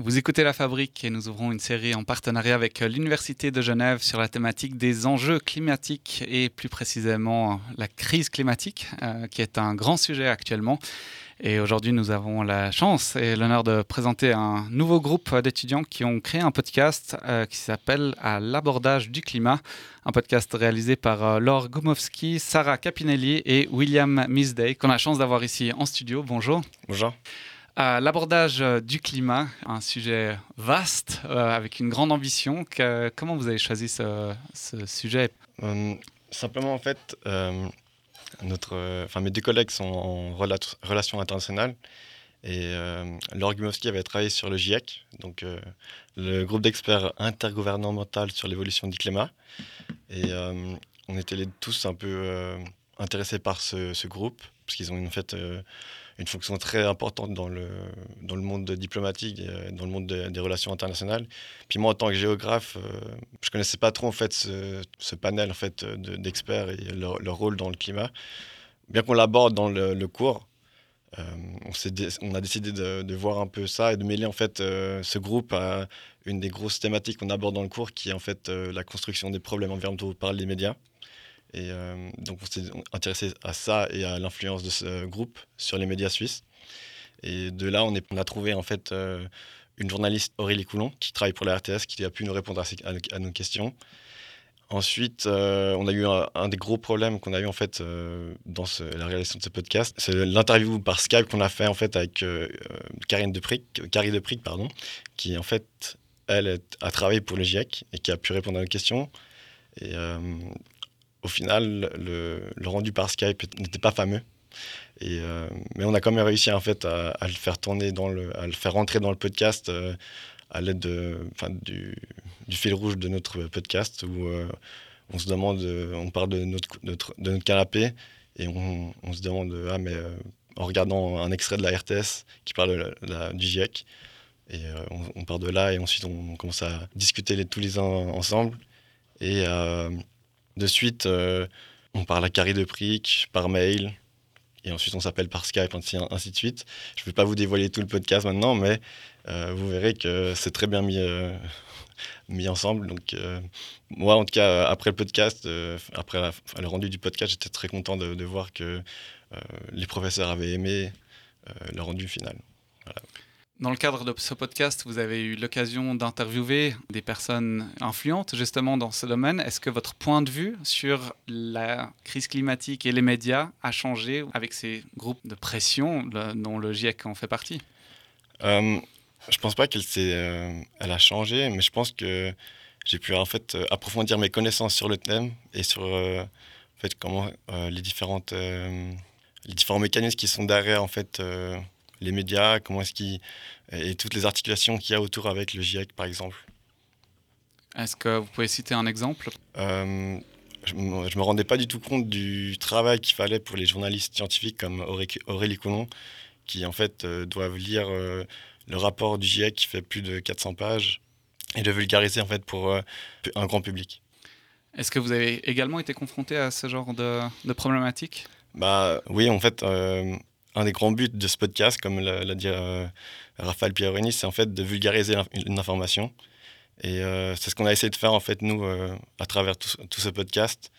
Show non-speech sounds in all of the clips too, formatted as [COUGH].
Vous écoutez La Fabrique et nous ouvrons une série en partenariat avec l'Université de Genève sur la thématique des enjeux climatiques et plus précisément la crise climatique, euh, qui est un grand sujet actuellement. Et aujourd'hui, nous avons la chance et l'honneur de présenter un nouveau groupe d'étudiants qui ont créé un podcast euh, qui s'appelle À l'abordage du climat, un podcast réalisé par euh, Laure Gumowski, Sarah Capinelli et William Misday, qu'on a la chance d'avoir ici en studio. Bonjour. Bonjour l'abordage euh, du climat, un sujet vaste euh, avec une grande ambition. comment vous avez choisi ce, sujet? Euh, Simplement, en fait, notre, enfin, mes deux collègues sont en relations internationales et euh, Laure avait travaillé sur le GIEC, donc le groupe d'experts intergouvernemental sur l'évolution du climat. Et on était tous un peu intéressés par ce, ce groupe, parce qu'ils ont en fait une fonction très importante dans le, dans le monde diplomatique, et dans le monde des relations internationales. Puis moi, en tant que géographe, euh, je connaissais pas trop en fait ce, panel en fait d'experts et leur, rôle dans le climat. Bien qu'on l'aborde dans le, cours, euh, on, on, a décidé de, voir un peu ça et de mêler en fait euh, ce groupe à une des grosses thématiques qu'on aborde dans le cours, qui est en fait la construction des problèmes environnementaux par les médias. Et euh, donc, on s'est intéressé à ça et à l'influence de ce groupe sur les médias suisses. Et de là, on, a trouvé en fait euh, une journaliste, Aurélie Coulon, qui travaille pour la RTS, qui a pu nous répondre à, nos questions. Ensuite, euh, on a eu un, des gros problèmes qu'on a eu en fait dans la réalisation de ce podcast, c'est l'interview par Skype qu'on a fait en fait avec Karine Depric, Carrie Depric, pardon, qui en fait elle a travaillé pour le GIEC et qui a pu répondre à nos questions. Et au final, le, rendu par Skype n'était pas fameux. Et, euh, mais on a quand même réussi en fait à, le faire tourner dans le, à le faire rentrer dans le podcast euh, à l'aide de, du, du, fil rouge de notre podcast où euh, on se demande, on parle de notre, de notre canapé et on, on, se demande ah mais en regardant un extrait de la RTS qui parle du GIEC et on, on, part de là et ensuite on, commence à discuter tous les uns ensemble et de suite, euh, on parle à Carrie de Prick par mail, et ensuite on s'appelle par Skype, ainsi, de suite. Je ne vais pas vous dévoiler tout le podcast maintenant, mais euh, vous verrez que c'est très bien mis, euh, [LAUGHS] ensemble. Donc, moi, en tout cas, après le podcast, après le rendu du podcast, j'étais très content de, voir que les professeurs avaient aimé le rendu final. Dans le cadre de ce podcast, vous avez eu l'occasion d'interviewer des personnes influentes justement dans ce domaine. Est-ce que votre point de vue sur la crise climatique et les médias a changé avec ces groupes de pression dont le GIEC en fait partie? Euh, Je pense pas qu'elle euh, a changé, mais je pense que j'ai pu en fait euh, approfondir mes connaissances sur le thème et sur euh, en fait comment les différentes les différents mécanismes qui sont derrière en fait les médias, comment est-ce qu'ils et toutes les articulations qu'il y a autour avec le GIEC, par exemple. Est-ce que vous pouvez citer un exemple? Euh, Je ne me rendais pas du tout compte du travail qu'il fallait pour les journalistes scientifiques comme Aurélie Coulon, qui en fait euh, doivent lire euh, le rapport du GIEC qui fait plus de 400 pages et le vulgariser en fait pour un grand public. Est-ce que vous avez également été confronté à ce genre de, de problématique? Bah, Oui, en fait, un des grands buts de ce podcast, comme l'a dit euh, Raphaël Pieroni, c'est en fait de vulgariser une information. Et euh, c'est ce qu'on a essayé de faire en fait nous euh, à travers tout, ce podcast,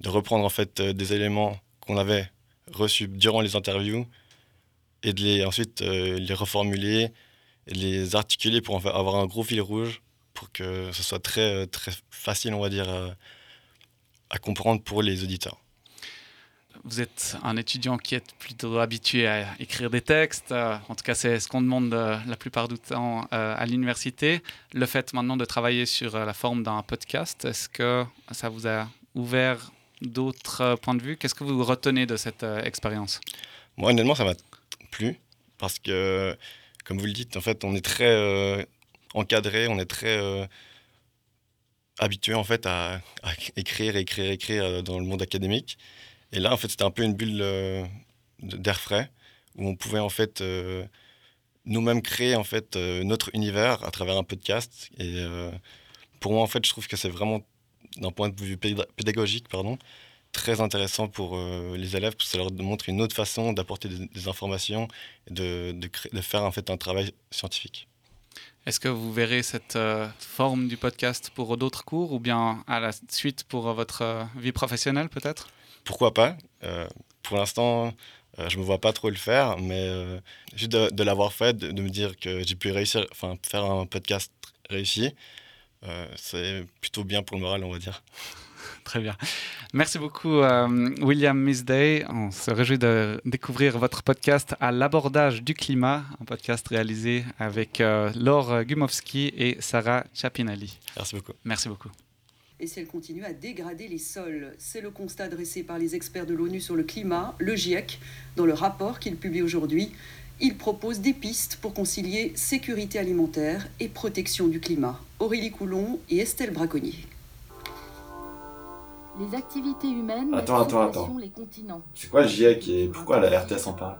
de reprendre en fait des éléments qu'on avait reçus durant les interviews et de les ensuite les reformuler et les articuler pour avoir un gros fil rouge pour que ce soit très très facile on va dire à comprendre pour les auditeurs vous êtes un étudiant qui est plutôt habitué à écrire des textes. Euh, en tout cas, c'est ce qu'on demande euh, la plupart du temps euh, à l'université. Le fait maintenant de travailler sur la forme d'un podcast, est-ce que ça vous a ouvert d'autres points de vue? Qu'est-ce que vous retenez de cette expérience? Moi, honnêtement, ça m'a plu parce que, comme vous le dites, en fait, on est très encadré, on est très habitué en fait à, à, écrire, écrire, écrire dans le monde académique. Et là, en fait, c'était un peu une bulle euh, d'air frais où on pouvait en fait euh, nous-mêmes créer en fait euh, notre univers à travers un podcast. Et pour moi, en fait, je trouve que c'est vraiment d'un point de vue pédagogique, pardon, très intéressant pour les élèves parce que ça leur montre une autre façon d'apporter des, informations et de, de, faire en fait un travail scientifique. Est-ce que vous verrez cette forme du podcast pour d'autres cours ou bien à la suite pour votre vie professionnelle peut-être? Pourquoi pas Pour l'instant, je ne me vois pas trop le faire, mais juste de, l'avoir fait, de, de, me dire que j'ai pu réussir, enfin faire un podcast réussi, c'est plutôt bien pour le moral, on va dire. [LAUGHS] Très bien. Merci beaucoup, euh, William Misday. On se réjouit de découvrir votre podcast à l'abordage du climat, un podcast réalisé avec euh, Laure Gumowski et Sarah Chapinelli. Merci beaucoup. Merci beaucoup. Et si elle continue à dégrader les sols, c'est le constat dressé par les experts de l'ONU sur le climat, le GIEC, dans le rapport qu'il publie aujourd'hui. Il propose des pistes pour concilier sécurité alimentaire et protection du climat. Aurélie Coulon et Estelle Braconnier les activités humaines, attends, attends, attends. les continents. C'est quoi GIEC et pourquoi la RTS en parle?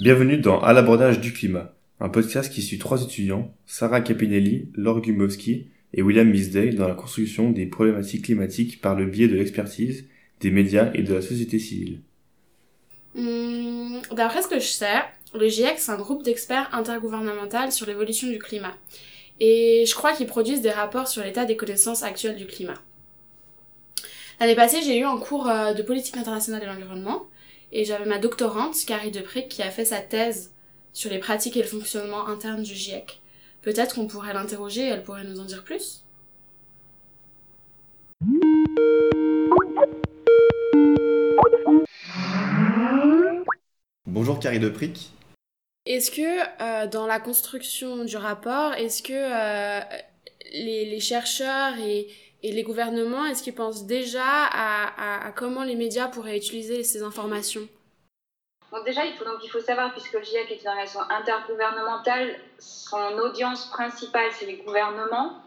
Bienvenue dans À l'abordage du climat, un podcast qui suit trois étudiants, Sarah Capinelli, Laure Gumowski et William Misdale dans la construction des problématiques climatiques par le biais de l'expertise des médias et de la société civile hmm, D'après ce que je sais, le GIEC, c'est un groupe d'experts intergouvernemental sur l'évolution du climat. Et je crois qu'ils produisent des rapports sur l'état des connaissances actuelles du climat. L'année passée, j'ai eu un cours euh, de politique internationale de l'environnement et j'avais ma doctorante, Carrie Depric, qui a fait sa thèse sur les pratiques et le fonctionnement interne du GIEC. Peut-être qu'on pourrait l'interroger et elle pourrait nous en dire plus? Bonjour Carrie Depric. Est-ce que euh, dans la construction du rapport, est-ce que euh, les, chercheurs et, les gouvernements, est-ce qu'ils pensent déjà à, comment les médias pourraient utiliser ces informations donc déjà, il faut, donc, il faut savoir, puisque le GIEC est une organisation intergouvernementale, son audience principale, c'est les gouvernements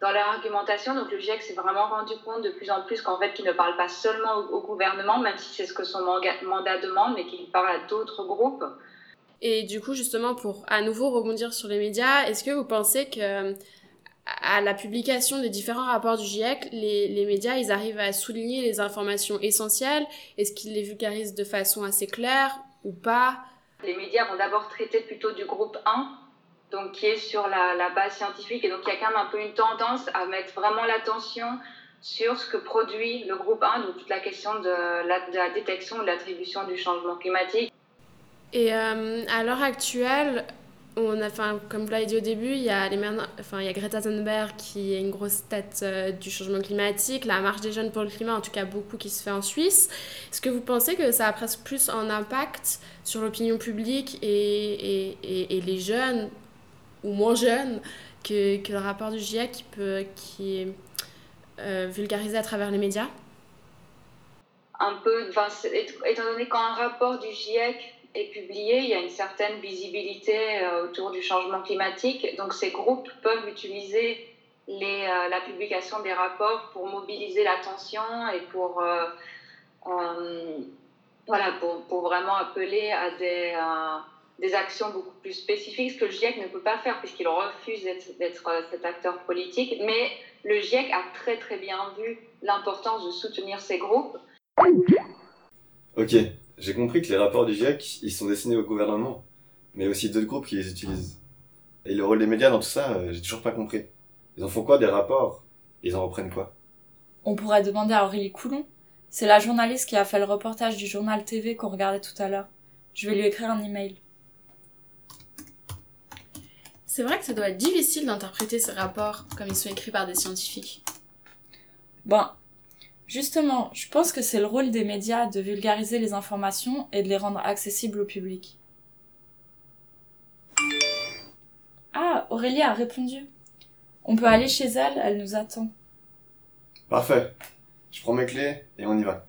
dans leur argumentation. Donc le GIEC s'est vraiment rendu compte de plus en plus qu'en fait, qu'il ne parle pas seulement au, gouvernement, même si c'est ce que son mandat demande, mais qu'il parle à d'autres groupes. Et du coup, justement, pour à nouveau rebondir sur les médias, est-ce que vous pensez que à la publication des différents rapports du GIEC, les, les médias, ils arrivent à souligner les informations essentielles Est-ce qu'ils les vulgarisent de façon assez claire ou pas? Les médias vont d'abord traiter plutôt du groupe 1, donc qui est sur la, base scientifique. Et donc, il y a quand même un peu une tendance à mettre vraiment l'attention sur ce que produit le groupe 1, donc toute la question de la, détection ou de l'attribution du changement climatique. Et euh, à l'heure actuelle, on a, comme vous l'avez dit au début, il y, a Greta Thunberg qui est une grosse tête euh, du changement climatique, la marche des jeunes pour le climat, en tout cas beaucoup qui se fait en Suisse. Est-ce que vous pensez que ça a presque plus un impact sur l'opinion publique et, et, les jeunes ou moins jeune que, que le rapport du GIEC qui, peut, qui est euh, vulgarisé à travers les médias? Un peu, étant donné qu'un rapport du GIEC est publié, il y a une certaine visibilité euh, autour du changement climatique. Donc ces groupes peuvent utiliser les, euh, la publication des rapports pour mobiliser l'attention et pour, voilà, pour, pour, vraiment appeler à des des actions beaucoup plus spécifiques, ce que le GIEC ne peut pas faire puisqu'il refuse d'être euh, cet acteur politique. Mais le GIEC a très très bien vu l'importance de soutenir ces groupes. Ok, j'ai compris que les rapports du GIEC, ils sont destinés au gouvernement, mais aussi d'autres groupes qui les utilisent. Et le rôle des médias dans tout ça, euh, j'ai toujours pas compris. Ils en font quoi des rapports? Ils en reprennent quoi? On pourrait demander à Aurélie Coulon. C'est la journaliste qui a fait le reportage du journal TV qu'on regardait tout à l'heure. Je vais lui écrire un email. C'est vrai que ça doit être difficile d'interpréter ces rapports comme ils sont écrits par des scientifiques. Bon, justement, je pense que c'est le rôle des médias de vulgariser les informations et de les rendre accessibles au public. Ah, Aurélie a répondu. On peut aller chez elle, elle nous attend. Parfait. Je prends mes clés et on y va.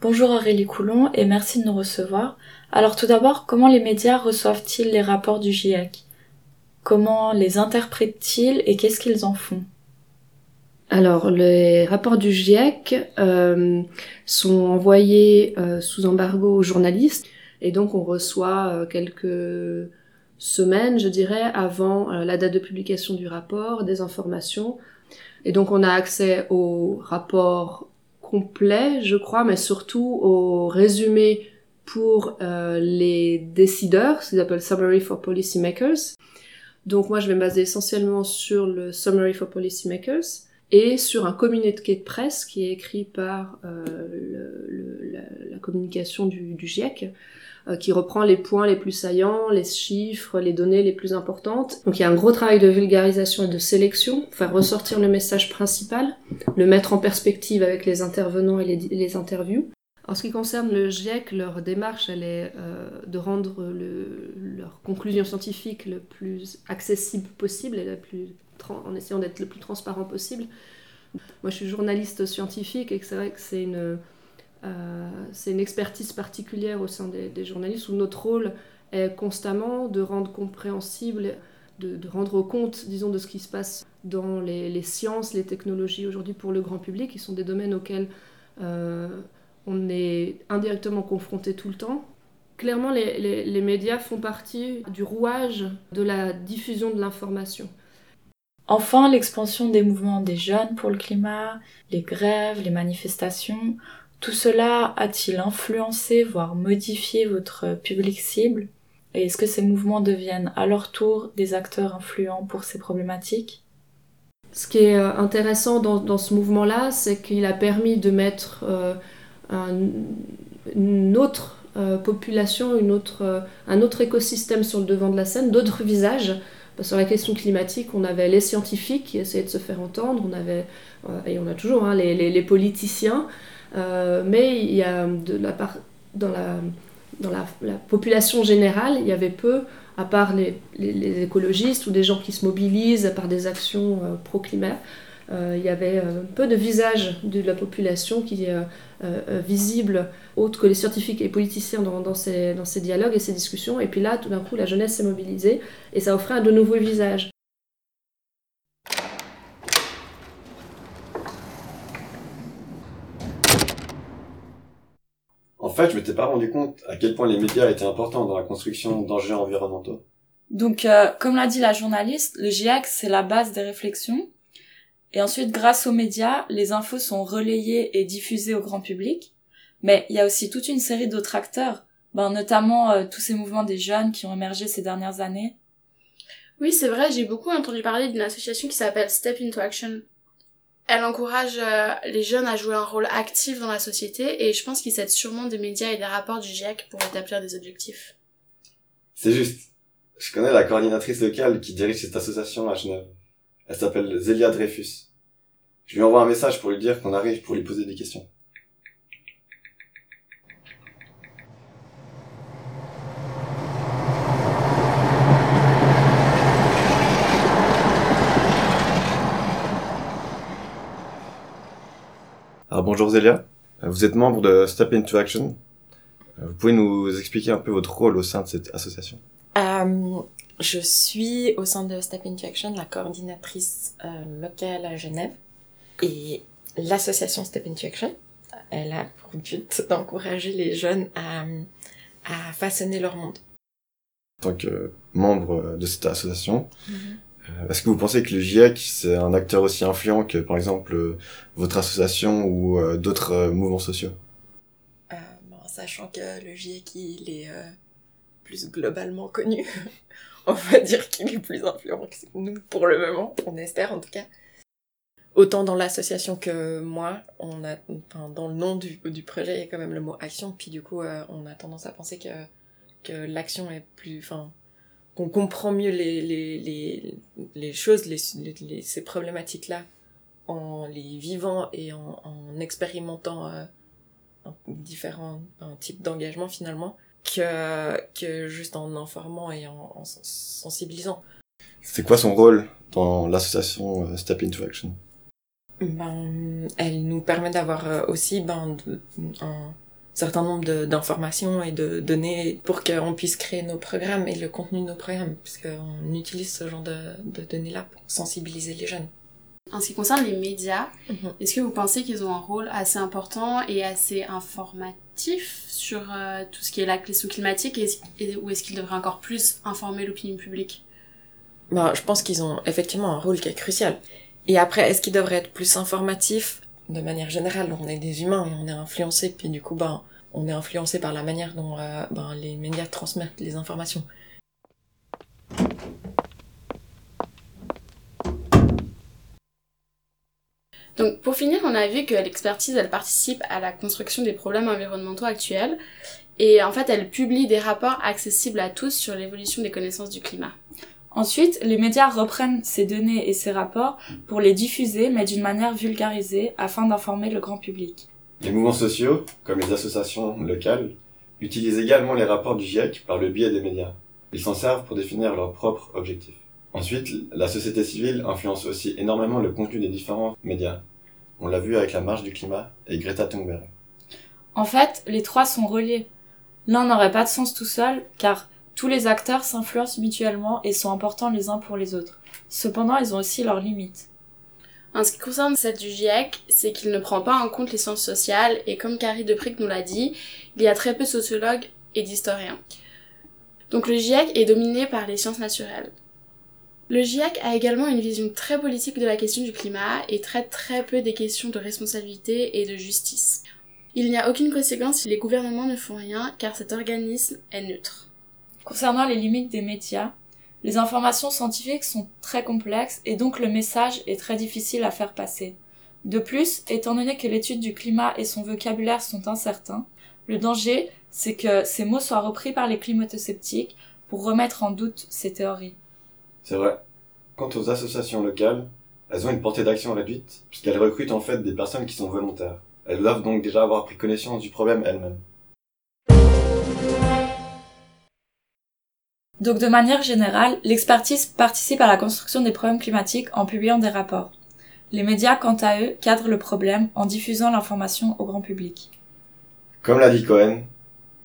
Bonjour Aurélie Coulon et merci de nous recevoir. Alors tout d'abord, comment les médias reçoivent-ils les rapports du GIEC Comment les interprètent-ils et qu'est-ce qu'ils en font? Alors, les rapports du GIEC euh, sont envoyés euh, sous embargo aux journalistes et donc on reçoit euh, quelques semaines, je dirais, avant la date de publication du rapport, des informations. Et donc on a accès au rapport complet, je crois, mais surtout au résumé pour les décideurs, ce qu'ils appellent Summary for Policy Makers. Donc moi je vais me baser essentiellement sur le Summary for Policy Makers et sur un communiqué de presse qui est écrit par euh, la, communication du, GIEC, euh, qui reprend les points les plus saillants, les chiffres, les données les plus importantes. Donc il y a un gros travail de vulgarisation et de sélection, faire ressortir le message principal, le mettre en perspective avec les intervenants et les, interviews. En ce qui concerne le GIEC, leur démarche, elle est euh, de rendre le, leur conclusion scientifique le plus accessible possible et la plus en essayant d'être le plus transparent possible. Moi, je suis journaliste scientifique et c'est vrai que c'est une, euh, c'est une expertise particulière au sein des, journalistes où notre rôle est constamment de rendre compréhensible, de, rendre compte, disons, de ce qui se passe dans les, sciences, les technologies aujourd'hui pour le grand public, qui sont des domaines auxquels euh, on est indirectement confronté tout le temps. Clairement, les médias font partie du rouage de la diffusion de l'information. Enfin, l'expansion des mouvements des jeunes pour le climat, les grèves, les manifestations, tout cela a-t-il influencé, voire modifié votre public cible? Et est-ce que ces mouvements deviennent à leur tour des acteurs influents pour ces problématiques? Ce qui est euh, intéressant dans, ce mouvement-là, c'est qu'il a permis de mettre euh, un, une autre euh, population, une autre, un autre écosystème sur le devant de la scène, d'autres visages. Sur la question climatique, on avait les scientifiques qui essayaient de se faire entendre, on avait, et on a toujours hein, les, politiciens, mais il y a de la part, dans, la, dans la, la, population générale, il y avait peu, à part les, les, écologistes ou des gens qui se mobilisent par des actions euh, pro-climat, euh, il y avait euh, peu de visages de la population qui est euh, visible, autre que les scientifiques et les politiciens dans, dans, ces, dans ces dialogues et ces discussions. Et puis là, tout d'un coup, la jeunesse s'est mobilisée et ça offrait un de nouveaux visages. En fait, je m'étais pas rendu compte à quel point les médias étaient importants dans la construction d'enjeux environnementaux. Donc, euh, comme l'a dit la journaliste, le GIEC, c'est la base des réflexions. Et ensuite, grâce aux médias, les infos sont relayées et diffusées au grand public. Mais il y a aussi toute une série d'autres acteurs, ben, notamment euh, tous ces mouvements des jeunes qui ont émergé ces dernières années. Oui, c'est vrai, j'ai beaucoup entendu parler d'une association qui s'appelle Step into Action. Elle encourage euh, les jeunes à jouer un rôle actif dans la société et je pense qu'ils s'aident sûrement des médias et des rapports du GIEC pour établir des objectifs. C'est juste. Je connais la coordinatrice locale qui dirige cette association à Genève. Elle s'appelle Zélia Dreyfus. Je lui envoie un message pour lui dire qu'on arrive pour lui poser des questions. Alors bonjour Zélia, vous êtes membre de Step Into Action. Vous pouvez nous expliquer un peu votre rôle au sein de cette association? Euh, Je suis au sein de Step Into Action la coordinatrice euh, locale à Genève. Et l'association Step Into Action, elle a pour but d'encourager les jeunes à, à façonner leur monde. En tant que membre de cette association, mm -hmm. Est-ce que vous pensez que le GIEC, c'est un acteur aussi influent que, par exemple, votre association ou euh, d'autres euh, mouvements sociaux? Euh, Sachant que le GIEC, il est euh, plus globalement connu, [LAUGHS] on va dire qu'il est plus influent que nous pour le moment, on espère en tout cas. Autant dans l'association que moi, on a, enfin, dans le nom du, du, projet, il y a quand même le mot action, puis du coup, euh, on a tendance à penser que, que l'action est plus, qu'on comprend mieux les, les, les, les choses, les, les, ces problématiques-là, en les vivant et en, en expérimentant euh, différents types d'engagement finalement, que, que juste en informant et en, en sensibilisant. C'est quoi son rôle dans l'association euh, Step Into Action? Ben, elle nous permet d'avoir aussi ben, de, un, certain nombre d'informations et de données pour qu'on puisse créer nos programmes et le contenu de nos programmes, puisqu'on utilise ce genre de, de données-là pour sensibiliser les jeunes. En ce qui concerne les médias, Mhm. est-ce que vous pensez qu'ils ont un rôle assez important et assez informatif sur euh, tout ce qui est la question climatique et, et- ou est-ce qu'ils devraient encore plus informer l'opinion publique? Bah, je pense qu'ils ont effectivement un rôle qui est crucial. Et après, est-ce qu'ils devraient être plus informatifs? De manière générale, on est des humains et on est influencés, puis du coup, ben, on est influencé par la manière dont euh, ben, les médias transmettent les informations. Donc pour finir, on a vu que l'expertise, elle participe à la construction des problèmes environnementaux actuels et en fait, elle publie des rapports accessibles à tous sur l'évolution des connaissances du climat. Ensuite, les médias reprennent ces données et ces rapports pour les diffuser, mais d'une manière vulgarisée, afin d'informer le grand public. Les mouvements sociaux, comme les associations locales, utilisent également les rapports du GIEC par le biais des médias. Ils s'en servent pour définir leurs propres objectifs. Ensuite, la société civile influence aussi énormément le contenu des différents médias. On l'a vu avec la marche du climat et Greta Thunberg. En fait, les trois sont reliés. L'un n'aurait pas de sens tout seul, car tous les acteurs s'influencent mutuellement et sont importants les uns pour les autres. Cependant, ils ont aussi leurs limites. En ce qui concerne celle du GIEC, c'est qu'il ne prend pas en compte les sciences sociales et comme Carrie Deprick nous l'a dit, il y a très peu de sociologues et d'historiens. Donc le GIEC est dominé par les sciences naturelles. Le GIEC a également une vision très politique de la question du climat et traite très peu des questions de responsabilité et de justice. Il n'y a aucune conséquence si les gouvernements ne font rien car cet organisme est neutre. Concernant les limites des médias, les informations scientifiques sont très complexes et donc le message est très difficile à faire passer. De plus, étant donné que l'étude du climat et son vocabulaire sont incertains, le danger, c'est que ces mots soient repris par les climato-sceptiques pour remettre en doute ces théories. C'est vrai. Quant aux associations locales, elles ont une portée d'action réduite, puisqu'elles recrutent en fait des personnes qui sont volontaires. Elles doivent donc déjà avoir pris connaissance du problème elles-mêmes. Donc de manière générale, l'expertise participe à la construction des problèmes climatiques en publiant des rapports. Les médias, quant à eux, cadrent le problème en diffusant l'information au grand public. Comme l'a dit Cohen,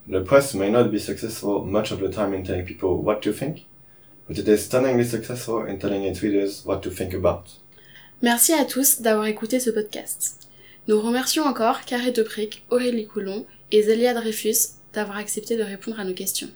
the press may not be successful much of the time in telling people what to think, but it is stunningly successful in telling its readers what to think about. Merci à tous d'avoir écouté ce podcast. Nous remercions encore Carré Deprick, Aurélie Coulon et Zélia Dreyfus d'avoir accepté de répondre à nos questions.